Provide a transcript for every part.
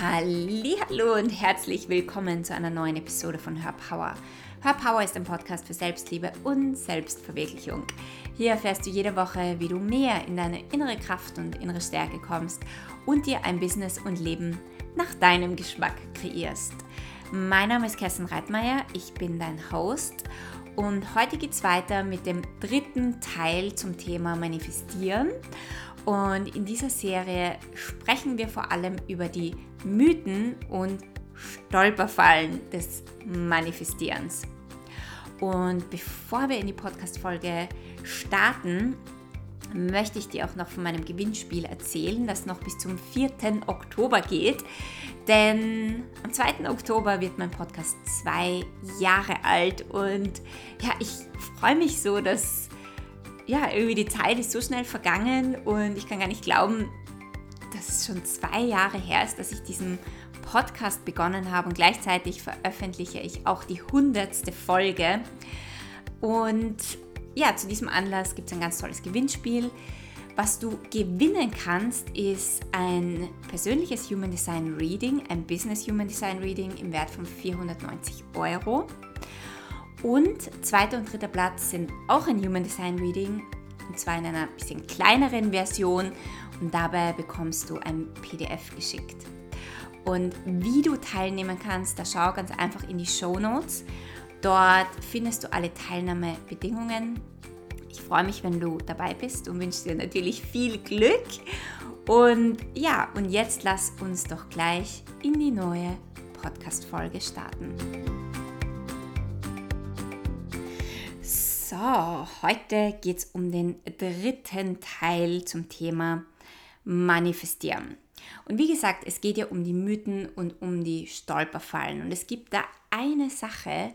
Hallo und herzlich willkommen zu einer neuen Episode von Her Power. Her Power ist ein Podcast für Selbstliebe und Selbstverwirklichung. Hier erfährst du jede Woche, wie du mehr in deine innere Kraft und innere Stärke kommst und dir ein Business und Leben nach deinem Geschmack kreierst. Mein Name ist Kerstin Reitmeier, ich bin dein Host und heute geht es weiter mit dem dritten Teil zum Thema Manifestieren. Und in dieser Serie sprechen wir vor allem über die Mythen und Stolperfallen des Manifestierens. Und bevor wir in die Podcast-Folge starten, möchte ich dir auch noch von meinem Gewinnspiel erzählen, das noch bis zum 4. Oktober geht. Denn am 2. Oktober wird mein Podcast zwei Jahre alt und ja, ich freue mich so, dass ja, irgendwie die Zeit ist so schnell vergangen und ich kann gar nicht glauben, dass es schon zwei Jahre her ist, dass ich diesen Podcast begonnen habe und gleichzeitig veröffentliche ich auch die hundertste Folge. Und ja, zu diesem Anlass gibt es ein ganz tolles Gewinnspiel. Was du gewinnen kannst, ist ein persönliches Human Design Reading, ein Business Human Design Reading im Wert von 490 Euro. Und zweiter und dritter Platz sind auch ein Human Design Reading, und zwar in einer bisschen kleineren Version. Und dabei bekommst du ein PDF geschickt. Und wie du teilnehmen kannst, da schau ganz einfach in die Show Notes. Dort findest du alle Teilnahmebedingungen. Ich freue mich, wenn du dabei bist und wünsche dir natürlich viel Glück. Und ja, und jetzt lass uns doch gleich in die neue Podcast-Folge starten. So, heute geht es um den dritten Teil zum Thema Manifestieren. Und wie gesagt, es geht ja um die Mythen und um die Stolperfallen. Und es gibt da eine Sache,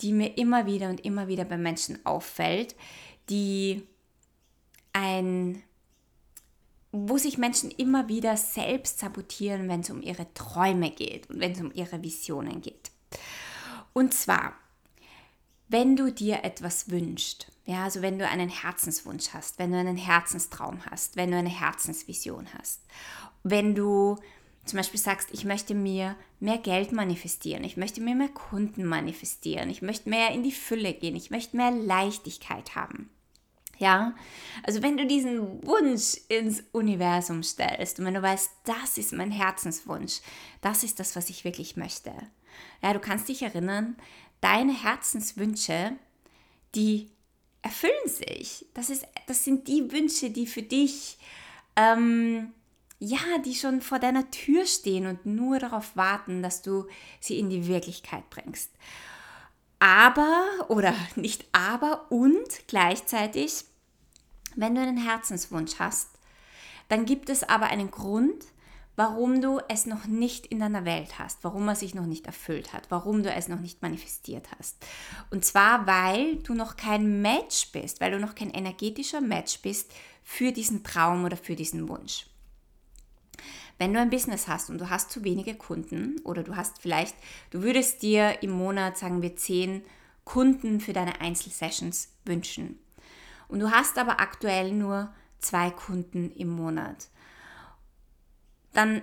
die mir immer wieder und immer wieder bei Menschen auffällt, die ein, wo sich Menschen immer wieder selbst sabotieren, wenn es um ihre Träume geht und wenn es um ihre Visionen geht. Und zwar, wenn du dir etwas wünschst, ja, also wenn du einen Herzenswunsch hast, wenn du einen Herzenstraum hast, wenn du eine Herzensvision hast, wenn du zum Beispiel sagst, ich möchte mir mehr Geld manifestieren, ich möchte mir mehr Kunden manifestieren, ich möchte mehr in die Fülle gehen, ich möchte mehr Leichtigkeit haben. Ja, also wenn du diesen Wunsch ins Universum stellst und wenn du weißt, das ist mein Herzenswunsch, das ist das, was ich wirklich möchte. Ja, du kannst dich erinnern, deine Herzenswünsche, die erfüllen sich. Das, ist, das sind die Wünsche, die für dich ähm, ja, die schon vor deiner Tür stehen und nur darauf warten, dass du sie in die Wirklichkeit bringst. Aber, oder nicht aber, und gleichzeitig, wenn du einen Herzenswunsch hast, dann gibt es aber einen Grund, warum du es noch nicht in deiner Welt hast, warum er sich noch nicht erfüllt hat, warum du es noch nicht manifestiert hast. Und zwar, weil du noch kein Match bist, weil du noch kein energetischer Match bist für diesen Traum oder für diesen Wunsch. Wenn du ein Business hast und du hast zu wenige Kunden oder du hast vielleicht, du würdest dir im Monat, sagen wir, zehn Kunden für deine Einzelsessions wünschen. Und du hast aber aktuell nur zwei Kunden im Monat. Dann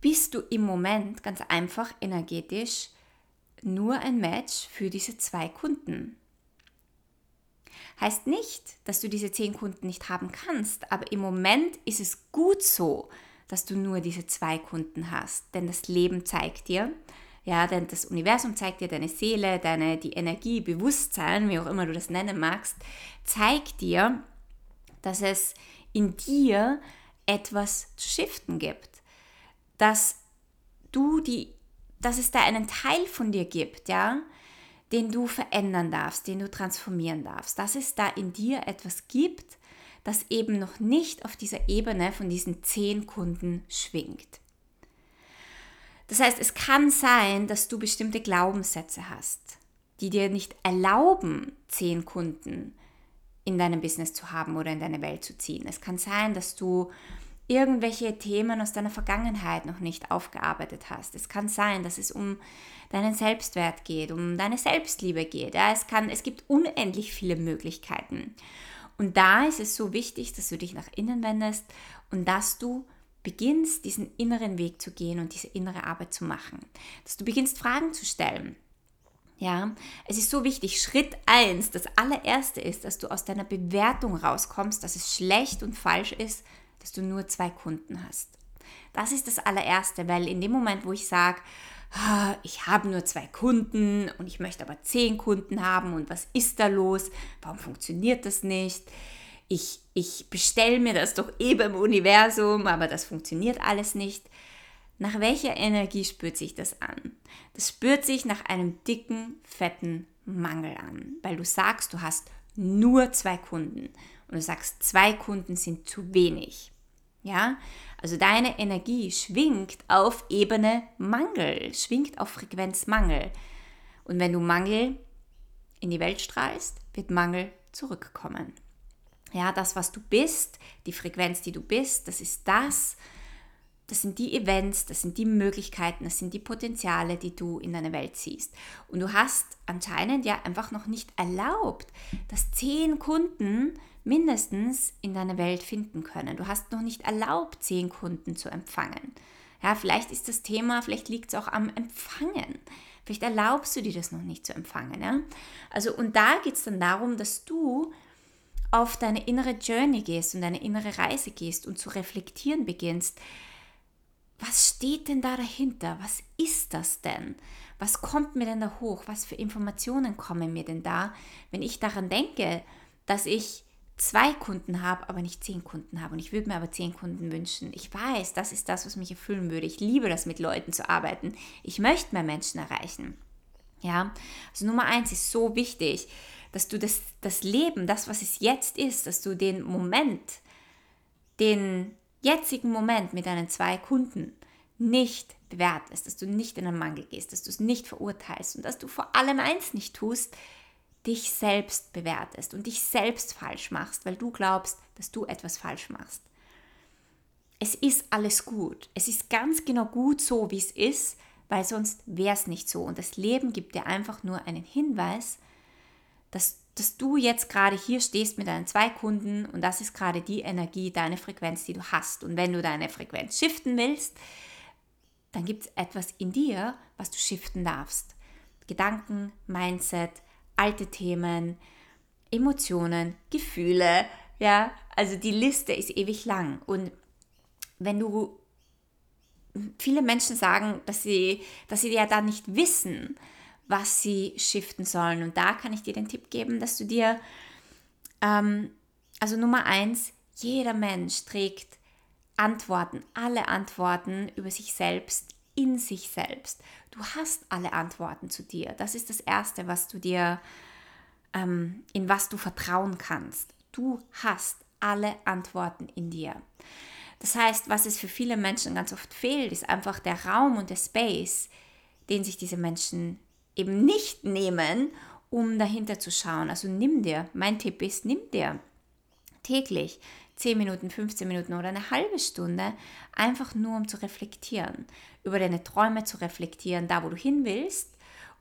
bist du im Moment ganz einfach energetisch nur ein Match für diese zwei Kunden. Heißt nicht, dass du diese zehn Kunden nicht haben kannst, aber im Moment ist es gut so, dass du nur diese zwei Kunden hast. Denn das Leben zeigt dir, ja, denn das Universum zeigt dir, deine Seele, deine, die Energie, Bewusstsein, wie auch immer du das nennen magst, zeigt dir, dass es in dir etwas zu shiften gibt. Dass du die, dass es da einen Teil von dir gibt, ja, den du verändern darfst, den du transformieren darfst. Dass es da in dir etwas gibt, das eben noch nicht auf dieser Ebene von diesen zehn Kunden schwingt. Das heißt, es kann sein, dass du bestimmte Glaubenssätze hast, die dir nicht erlauben, zehn Kunden in deinem Business zu haben oder in deine Welt zu ziehen. Es kann sein, dass du irgendwelche Themen aus deiner Vergangenheit noch nicht aufgearbeitet hast. Es kann sein, dass es um deinen Selbstwert geht, um deine Selbstliebe geht. Ja, es, kann, es gibt unendlich viele Möglichkeiten. Und da ist es so wichtig, dass du dich nach innen wendest und dass du beginnst, diesen inneren Weg zu gehen und diese innere Arbeit zu machen. Dass du beginnst, Fragen zu stellen. Ja, es ist so wichtig. Schritt 1, das allererste ist, dass du aus deiner Bewertung rauskommst, dass es schlecht und falsch ist, dass du nur zwei Kunden hast. Das ist das allererste, weil in dem Moment, wo ich sage, ah, ich habe nur zwei Kunden und ich möchte aber zehn Kunden haben und was ist da los? Warum funktioniert das nicht? Ich, ich bestelle mir das doch eben eh im Universum, aber das funktioniert alles nicht. Nach welcher Energie spürt sich das an? Das spürt sich nach einem dicken, fetten Mangel an, weil du sagst, du hast nur zwei Kunden und du sagst, zwei Kunden sind zu wenig. Ja, also deine Energie schwingt auf Ebene Mangel, schwingt auf Frequenz Mangel. Und wenn du Mangel in die Welt strahlst, wird Mangel zurückkommen. Ja, das, was du bist, die Frequenz, die du bist, das ist das, das sind die Events, das sind die Möglichkeiten, das sind die Potenziale, die du in deine Welt ziehst. Und du hast anscheinend ja einfach noch nicht erlaubt, dass zehn Kunden mindestens in deine Welt finden können. Du hast noch nicht erlaubt, zehn Kunden zu empfangen. Ja, vielleicht ist das Thema, vielleicht liegt es auch am Empfangen. Vielleicht erlaubst du dir das noch nicht zu empfangen. Ja? Also, und da geht es dann darum, dass du auf deine innere Journey gehst und deine innere Reise gehst und zu reflektieren beginnst, was steht denn da dahinter? Was ist das denn? Was kommt mir denn da hoch? Was für Informationen kommen mir denn da, wenn ich daran denke, dass ich zwei Kunden habe, aber nicht zehn Kunden habe. Und ich würde mir aber zehn Kunden wünschen. Ich weiß, das ist das, was mich erfüllen würde. Ich liebe das, mit Leuten zu arbeiten. Ich möchte mehr Menschen erreichen. Ja, also Nummer eins ist so wichtig, dass du das, das Leben, das, was es jetzt ist, dass du den Moment, den jetzigen Moment mit deinen zwei Kunden nicht bewertest, dass du nicht in einen Mangel gehst, dass du es nicht verurteilst und dass du vor allem eins nicht tust, dich selbst bewertest und dich selbst falsch machst, weil du glaubst, dass du etwas falsch machst. Es ist alles gut. Es ist ganz genau gut so, wie es ist, weil sonst wäre es nicht so. Und das Leben gibt dir einfach nur einen Hinweis, dass dass du jetzt gerade hier stehst mit deinen zwei Kunden und das ist gerade die Energie, deine Frequenz, die du hast. Und wenn du deine Frequenz shiften willst, dann gibt es etwas in dir, was du shiften darfst. Gedanken, Mindset, alte Themen, Emotionen, Gefühle, ja, also die Liste ist ewig lang. Und wenn du, viele Menschen sagen, dass sie, dass sie ja da nicht wissen, was sie shiften sollen. Und da kann ich dir den Tipp geben, dass du dir, ähm, also Nummer eins, jeder Mensch trägt Antworten, alle Antworten über sich selbst in sich selbst. Du hast alle Antworten zu dir. Das ist das Erste, was du dir, ähm, in was du vertrauen kannst. Du hast alle Antworten in dir. Das heißt, was es für viele Menschen ganz oft fehlt, ist einfach der Raum und der Space, den sich diese Menschen eben nicht nehmen, um dahinter zu schauen. Also nimm dir, mein Tipp ist, nimm dir täglich 10 Minuten, 15 Minuten oder eine halbe Stunde, einfach nur um zu reflektieren, über deine Träume zu reflektieren, da wo du hin willst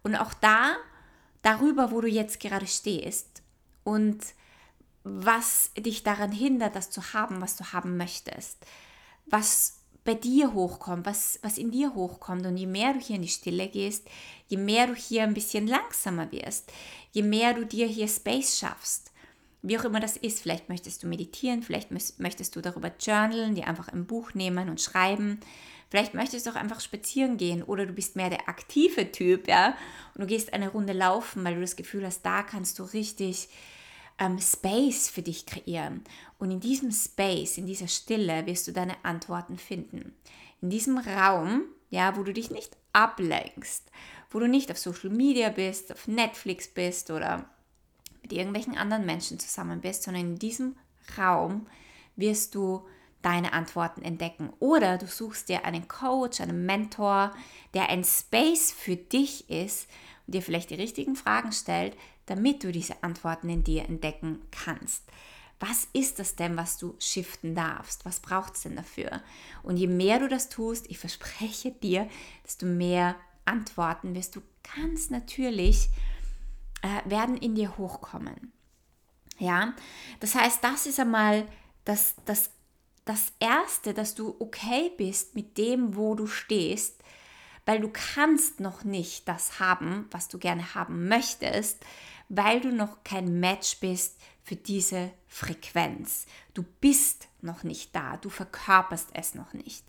und auch da, darüber, wo du jetzt gerade stehst und was dich daran hindert, das zu haben, was du haben möchtest, was bei dir hochkommt, was, was in dir hochkommt. Und je mehr du hier in die Stille gehst, je mehr du hier ein bisschen langsamer wirst, je mehr du dir hier Space schaffst, wie auch immer das ist, vielleicht möchtest du meditieren, vielleicht möchtest du darüber journalen, dir einfach ein Buch nehmen und schreiben. Vielleicht möchtest du auch einfach spazieren gehen oder du bist mehr der aktive Typ, ja, und du gehst eine Runde laufen, weil du das Gefühl hast, da kannst du richtig ähm, Space für dich kreieren. Und in diesem Space, in dieser Stille wirst du deine Antworten finden. In diesem Raum, ja, wo du dich nicht ablenkst, wo du nicht auf Social Media bist, auf Netflix bist oder mit irgendwelchen anderen Menschen zusammen bist, sondern in diesem Raum wirst du deine Antworten entdecken. Oder du suchst dir einen Coach, einen Mentor, der ein Space für dich ist und dir vielleicht die richtigen Fragen stellt, damit du diese Antworten in dir entdecken kannst. Was ist das denn, was du shiften darfst? Was braucht es denn dafür? Und je mehr du das tust, ich verspreche dir, desto mehr Antworten wirst du ganz natürlich äh, werden in dir hochkommen. Ja, das heißt, das ist einmal das, das das Erste, dass du okay bist mit dem, wo du stehst, weil du kannst noch nicht das haben, was du gerne haben möchtest, weil du noch kein Match bist für diese Frequenz. Du bist noch nicht da, du verkörperst es noch nicht.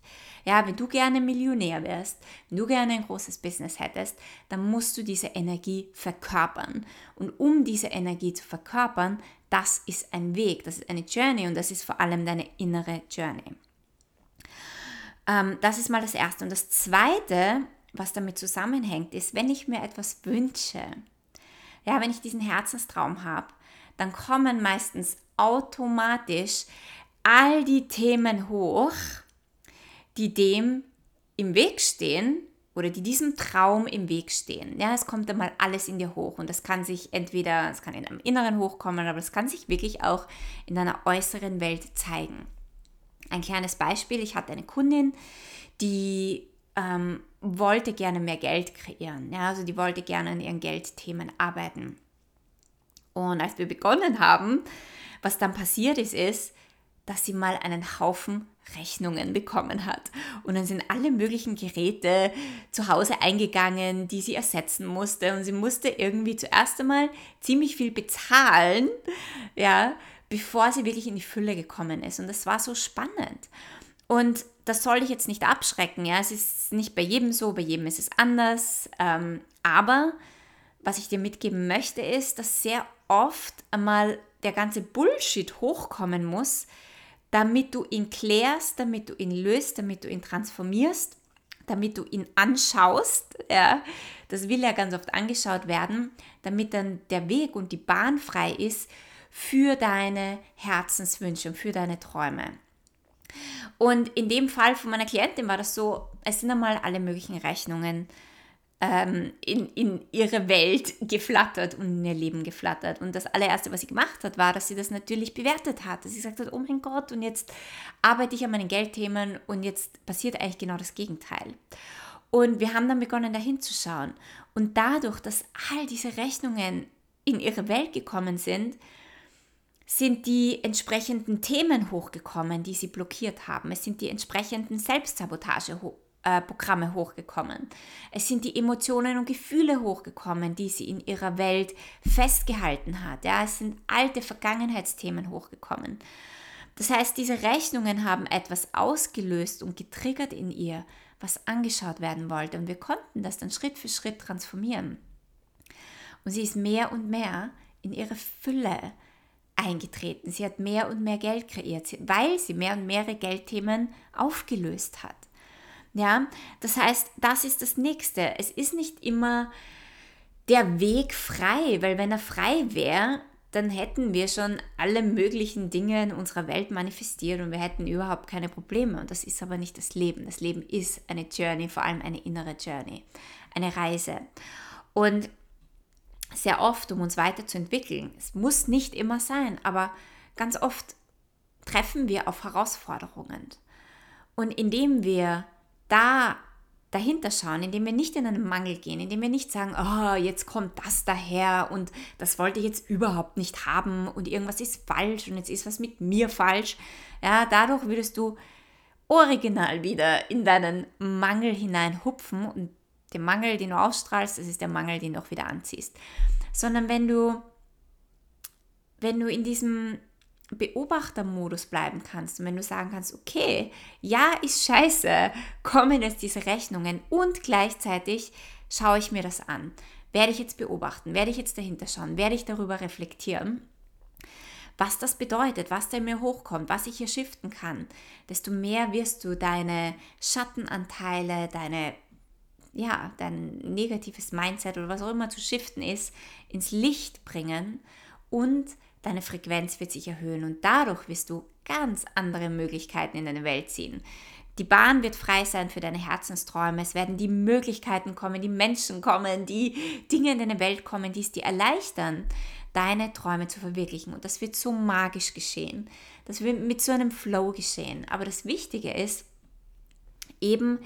Ja, wenn du gerne Millionär wärst, wenn du gerne ein großes Business hättest, dann musst du diese Energie verkörpern. Und um diese Energie zu verkörpern, das ist ein Weg, das ist eine Journey und das ist vor allem deine innere Journey. Ähm, das ist mal das Erste. Und das Zweite, was damit zusammenhängt, ist, wenn ich mir etwas wünsche, ja, wenn ich diesen Herzenstraum habe, dann kommen meistens automatisch all die Themen hoch, die dem im Weg stehen oder die diesem Traum im Weg stehen. Ja, es kommt einmal alles in dir hoch und das kann sich entweder, es kann in deinem Inneren hochkommen, aber es kann sich wirklich auch in deiner äußeren Welt zeigen. Ein kleines Beispiel, ich hatte eine Kundin, die ähm, wollte gerne mehr Geld kreieren. Ja, also die wollte gerne an ihren Geldthemen arbeiten. Und als wir begonnen haben, was dann passiert ist, ist, dass sie mal einen Haufen Rechnungen bekommen hat. Und dann sind alle möglichen Geräte zu Hause eingegangen, die sie ersetzen musste. Und sie musste irgendwie zuerst einmal ziemlich viel bezahlen, ja, bevor sie wirklich in die Fülle gekommen ist. Und das war so spannend. Und das soll ich jetzt nicht abschrecken, ja. Es ist nicht bei jedem so, bei jedem ist es anders. Ähm, aber was ich dir mitgeben möchte, ist, dass sehr oft einmal der ganze Bullshit hochkommen muss, damit du ihn klärst, damit du ihn löst, damit du ihn transformierst, damit du ihn anschaust. Ja, das will ja ganz oft angeschaut werden, damit dann der Weg und die Bahn frei ist für deine Herzenswünsche und für deine Träume. Und in dem Fall von meiner Klientin war das so, es sind einmal alle möglichen Rechnungen ähm, in, in ihre Welt geflattert und in ihr Leben geflattert. Und das allererste, was sie gemacht hat, war, dass sie das natürlich bewertet hat. Dass sie gesagt hat, oh mein Gott, und jetzt arbeite ich an meinen Geldthemen und jetzt passiert eigentlich genau das Gegenteil. Und wir haben dann begonnen, da hinzuschauen. Und dadurch, dass all diese Rechnungen in ihre Welt gekommen sind, sind die entsprechenden Themen hochgekommen, die sie blockiert haben. Es sind die entsprechenden Selbstsabotage äh, hochgekommen. Es sind die Emotionen und Gefühle hochgekommen, die sie in ihrer Welt festgehalten hat. Ja, es sind alte Vergangenheitsthemen hochgekommen. Das heißt, diese Rechnungen haben etwas ausgelöst und getriggert in ihr, was angeschaut werden wollte. Und wir konnten das dann Schritt für Schritt transformieren. Und sie ist mehr und mehr in ihre Fülle eingetreten. Sie hat mehr und mehr Geld kreiert, weil sie mehr und mehr Geldthemen aufgelöst hat. Ja, das heißt, das ist das Nächste. Es ist nicht immer der Weg frei, weil wenn er frei wäre, dann hätten wir schon alle möglichen Dinge in unserer Welt manifestiert und wir hätten überhaupt keine Probleme. Und das ist aber nicht das Leben. Das Leben ist eine Journey, vor allem eine innere Journey, eine Reise. Und sehr oft, um uns weiterzuentwickeln, es muss nicht immer sein, aber ganz oft treffen wir auf Herausforderungen. Und indem wir da dahinter schauen, indem wir nicht in einen Mangel gehen, indem wir nicht sagen, oh, jetzt kommt das daher und das wollte ich jetzt überhaupt nicht haben und irgendwas ist falsch und jetzt ist was mit mir falsch. Ja, dadurch würdest du original wieder in deinen Mangel hinein hupfen und den Mangel, den du ausstrahlst, das ist der Mangel, den du auch wieder anziehst. Sondern wenn du wenn du in diesem Beobachtermodus bleiben kannst und wenn du sagen kannst, okay, ja, ist scheiße, kommen jetzt diese Rechnungen und gleichzeitig schaue ich mir das an. Werde ich jetzt beobachten, werde ich jetzt dahinter schauen, werde ich darüber reflektieren, was das bedeutet, was da in mir hochkommt, was ich hier shiften kann, desto mehr wirst du deine Schattenanteile, deine ja, dein negatives Mindset oder was auch immer zu shiften ist, ins Licht bringen und deine Frequenz wird sich erhöhen und dadurch wirst du ganz andere Möglichkeiten in deine Welt ziehen. Die Bahn wird frei sein für deine Herzensträume. Es werden die Möglichkeiten kommen, die Menschen kommen, die Dinge in deine Welt kommen, die es dir erleichtern, deine Träume zu verwirklichen. Und das wird so magisch geschehen. Das wird mit so einem Flow geschehen. Aber das Wichtige ist, eben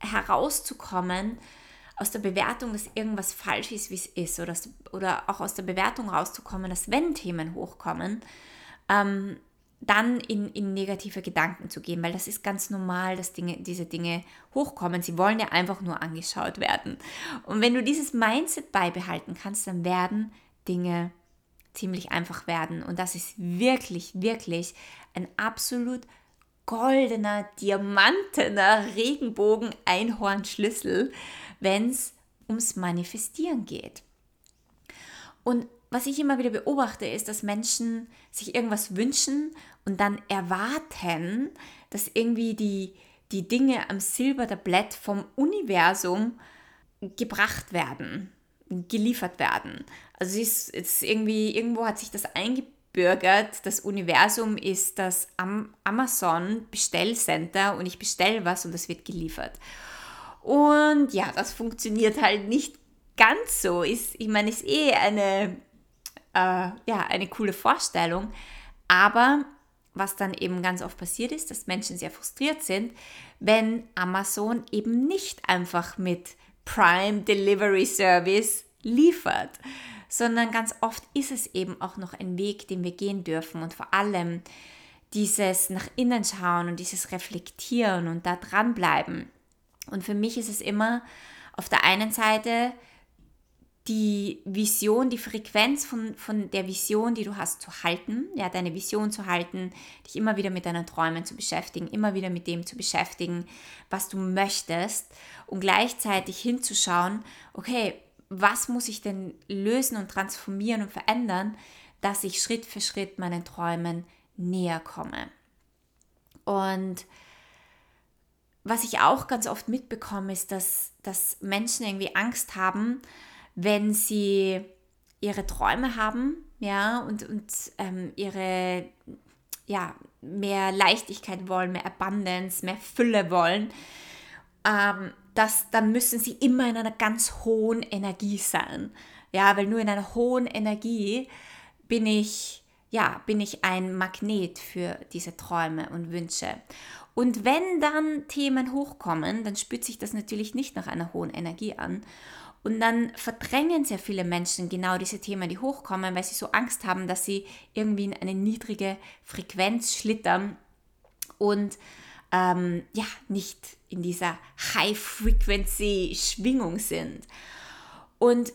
herauszukommen aus der Bewertung, dass irgendwas falsch ist, wie es ist, oder, oder auch aus der Bewertung rauszukommen, dass wenn Themen hochkommen, ähm, dann in, in negative Gedanken zu gehen, weil das ist ganz normal, dass Dinge, diese Dinge hochkommen. Sie wollen ja einfach nur angeschaut werden. Und wenn du dieses Mindset beibehalten kannst, dann werden Dinge ziemlich einfach werden. Und das ist wirklich, wirklich ein absolut goldener, diamantener Regenbogen-Einhorn-Schlüssel, wenn es ums Manifestieren geht. Und was ich immer wieder beobachte, ist, dass Menschen sich irgendwas wünschen und dann erwarten, dass irgendwie die, die Dinge am Silbertablett vom Universum gebracht werden, geliefert werden. Also es ist, es ist irgendwie, irgendwo hat sich das eingebürgert, das Universum ist das Amazon Bestellcenter und ich bestelle was und das wird geliefert. Und ja, das funktioniert halt nicht ganz so. Ist, ich meine, ist eh eine äh, ja, eine coole Vorstellung. Aber was dann eben ganz oft passiert ist, dass Menschen sehr frustriert sind, wenn Amazon eben nicht einfach mit Prime Delivery Service liefert, sondern ganz oft ist es eben auch noch ein Weg, den wir gehen dürfen und vor allem dieses nach innen schauen und dieses reflektieren und da dranbleiben. Und für mich ist es immer auf der einen Seite die Vision, die Frequenz von, von der Vision, die du hast, zu halten, ja, deine Vision zu halten, dich immer wieder mit deinen Träumen zu beschäftigen, immer wieder mit dem zu beschäftigen, was du möchtest und gleichzeitig hinzuschauen, okay, was muss ich denn lösen und transformieren und verändern, dass ich Schritt für Schritt meinen Träumen näher komme. Und was ich auch ganz oft mitbekomme, ist, dass, dass Menschen irgendwie Angst haben, wenn sie ihre Träume haben, ja, und, und ähm, ihre, ja, mehr Leichtigkeit wollen, mehr Abundance, mehr Fülle wollen, ähm, das, dann müssen sie immer in einer ganz hohen Energie sein. Ja, weil nur in einer hohen Energie bin ich, ja, bin ich ein Magnet für diese Träume und Wünsche. Und wenn dann Themen hochkommen, dann spürt sich das natürlich nicht nach einer hohen Energie an. Und dann verdrängen sehr viele Menschen genau diese Themen, die hochkommen, weil sie so Angst haben, dass sie irgendwie in eine niedrige Frequenz schlittern und ähm, ja, nicht in dieser High-Frequency-Schwingung sind. Und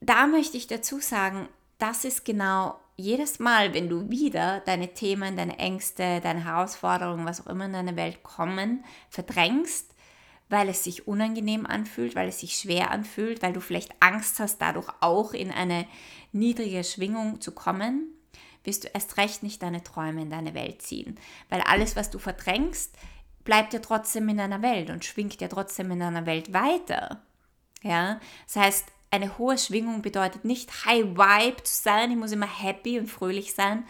da möchte ich dazu sagen, das ist genau jedes Mal, wenn du wieder deine Themen, deine Ängste, deine Herausforderungen, was auch immer in deine Welt kommen, verdrängst, weil es sich unangenehm anfühlt, weil es sich schwer anfühlt, weil du vielleicht Angst hast, dadurch auch in eine niedrige Schwingung zu kommen, wirst du erst recht nicht deine Träume in deine Welt ziehen. Weil alles, was du verdrängst, bleibt ja trotzdem in deiner Welt und schwingt ja trotzdem in deiner Welt weiter. Ja, das heißt, eine hohe Schwingung bedeutet nicht High Vibe zu sein, ich muss immer happy und fröhlich sein,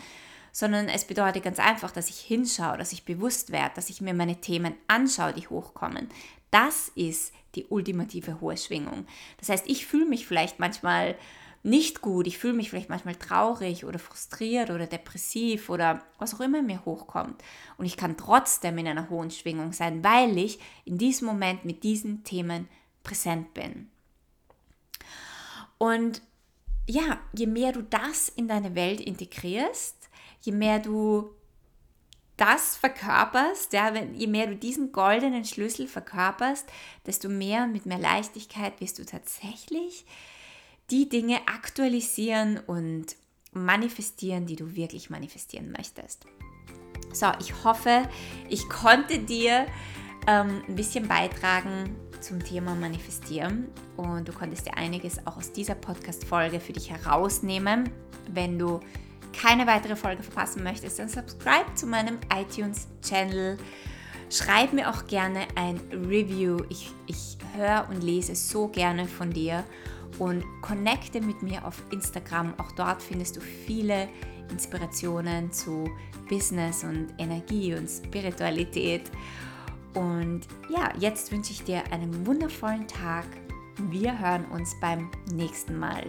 sondern es bedeutet ganz einfach, dass ich hinschaue, dass ich bewusst werde, dass ich mir meine Themen anschaue, die hochkommen, das ist die ultimative hohe Schwingung. Das heißt, ich fühle mich vielleicht manchmal nicht gut, ich fühle mich vielleicht manchmal traurig oder frustriert oder depressiv oder was auch immer mir hochkommt. Und ich kann trotzdem in einer hohen Schwingung sein, weil ich in diesem Moment mit diesen Themen präsent bin. Und ja, je mehr du das in deine Welt integrierst, je mehr du das verkörperst, ja, wenn, je mehr du diesen goldenen Schlüssel verkörperst, desto mehr und mit mehr Leichtigkeit wirst du tatsächlich die Dinge aktualisieren und manifestieren, die du wirklich manifestieren möchtest. So, ich hoffe, ich konnte dir ähm, ein bisschen beitragen zum Thema Manifestieren und du konntest dir einiges auch aus dieser Podcast-Folge für dich herausnehmen, wenn du keine weitere Folge verpassen möchtest, dann subscribe zu meinem iTunes-Channel. Schreib mir auch gerne ein Review. Ich, ich höre und lese so gerne von dir und connecte mit mir auf Instagram. Auch dort findest du viele Inspirationen zu Business und Energie und Spiritualität. Und ja, jetzt wünsche ich dir einen wundervollen Tag. Wir hören uns beim nächsten Mal.